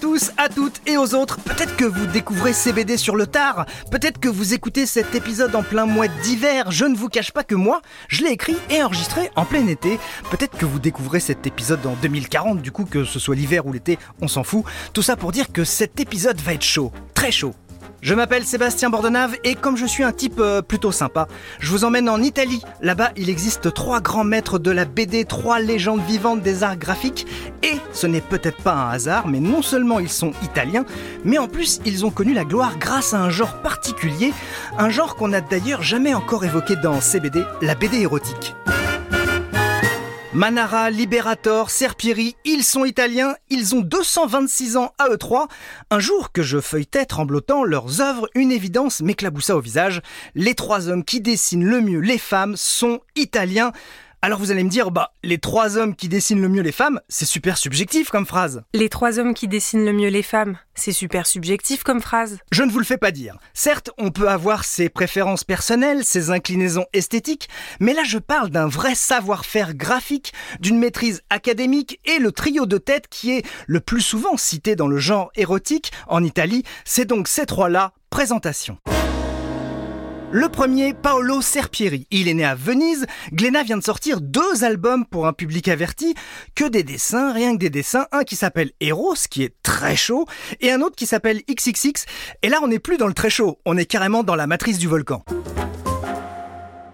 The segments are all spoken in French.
tous, à toutes et aux autres. Peut-être que vous découvrez CBD sur le tard. Peut-être que vous écoutez cet épisode en plein mois d'hiver. Je ne vous cache pas que moi, je l'ai écrit et enregistré en plein été. Peut-être que vous découvrez cet épisode en 2040, du coup que ce soit l'hiver ou l'été, on s'en fout. Tout ça pour dire que cet épisode va être chaud, très chaud. Je m'appelle Sébastien Bordenave et comme je suis un type euh, plutôt sympa, je vous emmène en Italie. Là-bas, il existe trois grands maîtres de la BD, trois légendes vivantes des arts graphiques. Et ce n'est peut-être pas un hasard, mais non seulement ils sont italiens, mais en plus ils ont connu la gloire grâce à un genre particulier, un genre qu'on n'a d'ailleurs jamais encore évoqué dans CBD, la BD érotique. Manara, Liberator, Serpieri, ils sont italiens, ils ont 226 ans à eux trois. Un jour que je feuilletais tremblotant leurs œuvres, une évidence m'éclaboussa au visage. Les trois hommes qui dessinent le mieux les femmes sont italiens. Alors vous allez me dire, bah, les trois hommes qui dessinent le mieux les femmes, c'est super subjectif comme phrase. Les trois hommes qui dessinent le mieux les femmes, c'est super subjectif comme phrase. Je ne vous le fais pas dire. Certes, on peut avoir ses préférences personnelles, ses inclinaisons esthétiques, mais là je parle d'un vrai savoir-faire graphique, d'une maîtrise académique et le trio de tête qui est le plus souvent cité dans le genre érotique en Italie, c'est donc ces trois-là, présentation. Le premier, Paolo Serpieri. Il est né à Venise. Glenna vient de sortir deux albums pour un public averti. Que des dessins, rien que des dessins. Un qui s'appelle Eros, qui est très chaud, et un autre qui s'appelle XXX. Et là, on n'est plus dans le très chaud. On est carrément dans la matrice du volcan.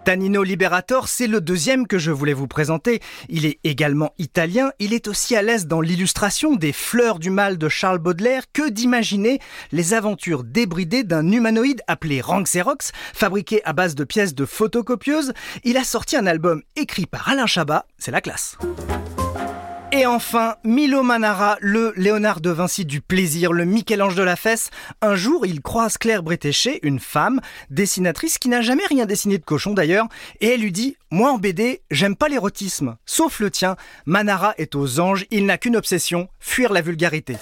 Tanino Liberator, c'est le deuxième que je voulais vous présenter. Il est également italien, il est aussi à l'aise dans l'illustration des fleurs du mal de Charles Baudelaire que d'imaginer les aventures débridées d'un humanoïde appelé Ranxerox, fabriqué à base de pièces de photocopieuses. Il a sorti un album écrit par Alain Chabat, c'est la classe. Et enfin, Milo Manara, le Léonard de Vinci du plaisir, le Michel-Ange de la fesse. Un jour, il croise Claire Bretéché, une femme, dessinatrice qui n'a jamais rien dessiné de cochon d'ailleurs, et elle lui dit Moi en BD, j'aime pas l'érotisme. Sauf le tien, Manara est aux anges, il n'a qu'une obsession, fuir la vulgarité.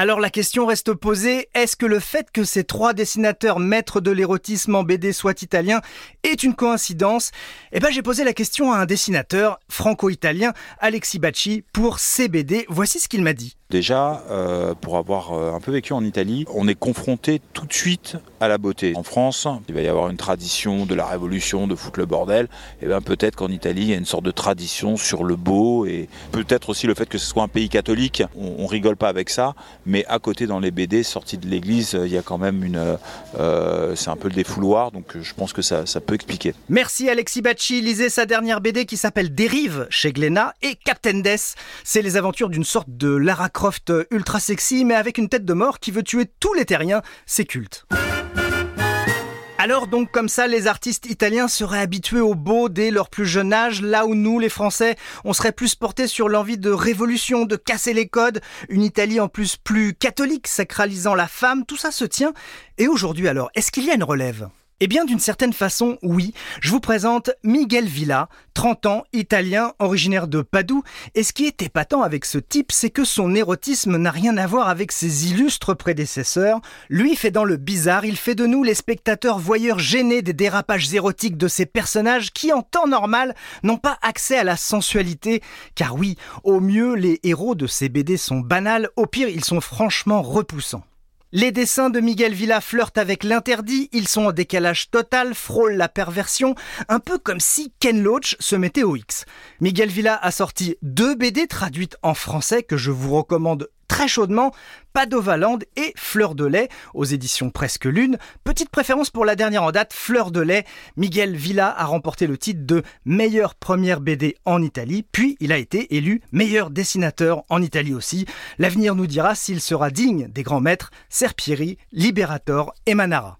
Alors la question reste posée, est-ce que le fait que ces trois dessinateurs maîtres de l'érotisme en BD soient italiens est une coïncidence? Eh ben j'ai posé la question à un dessinateur franco-italien, Alexis Bacci, pour CBD. Voici ce qu'il m'a dit. Déjà, euh, pour avoir euh, un peu vécu en Italie, on est confronté tout de suite à la beauté. En France, il va y avoir une tradition de la révolution, de foutre le bordel. Et eh bien peut-être qu'en Italie, il y a une sorte de tradition sur le beau et peut-être aussi le fait que ce soit un pays catholique. On, rigole pas avec ça, mais à côté dans les BD sortis de l'église, il y a quand même une, euh, c'est un peu le défouloir. Donc je pense que ça, ça peut expliquer. Merci Alexis Bacci. Lisez sa dernière BD qui s'appelle Dérive chez Glénat et Captain Death. C'est les aventures d'une sorte de Lara Croft ultra sexy, mais avec une tête de mort qui veut tuer tous les terriens. C'est culte. Alors donc comme ça, les artistes italiens seraient habitués au beau dès leur plus jeune âge, là où nous, les Français, on serait plus portés sur l'envie de révolution, de casser les codes, une Italie en plus plus catholique, sacralisant la femme, tout ça se tient. Et aujourd'hui alors, est-ce qu'il y a une relève? Eh bien, d'une certaine façon, oui. Je vous présente Miguel Villa, 30 ans, italien, originaire de Padoue. Et ce qui est épatant avec ce type, c'est que son érotisme n'a rien à voir avec ses illustres prédécesseurs. Lui fait dans le bizarre, il fait de nous les spectateurs voyeurs gênés des dérapages érotiques de ces personnages qui, en temps normal, n'ont pas accès à la sensualité. Car oui, au mieux, les héros de ces BD sont banals, au pire, ils sont franchement repoussants. Les dessins de Miguel Villa flirtent avec l'interdit, ils sont en décalage total, frôlent la perversion, un peu comme si Ken Loach se mettait au X. Miguel Villa a sorti deux BD traduites en français que je vous recommande très chaudement Padovaland et Fleur de lait aux éditions Presque Lune. Petite préférence pour la dernière en date, Fleur de lait. Miguel Villa a remporté le titre de meilleure première BD en Italie, puis il a été élu meilleur dessinateur en Italie aussi. L'avenir nous dira s'il sera digne des grands maîtres Serpieri, Liberator et Manara.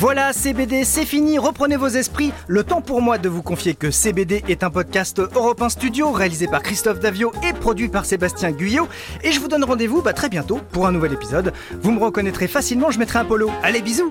Voilà, CBD, c'est fini, reprenez vos esprits. Le temps pour moi de vous confier que CBD est un podcast Europe Studio réalisé par Christophe Davio et produit par Sébastien Guyot. Et je vous donne rendez-vous bah, très bientôt pour un nouvel épisode. Vous me reconnaîtrez facilement, je mettrai un polo. Allez, bisous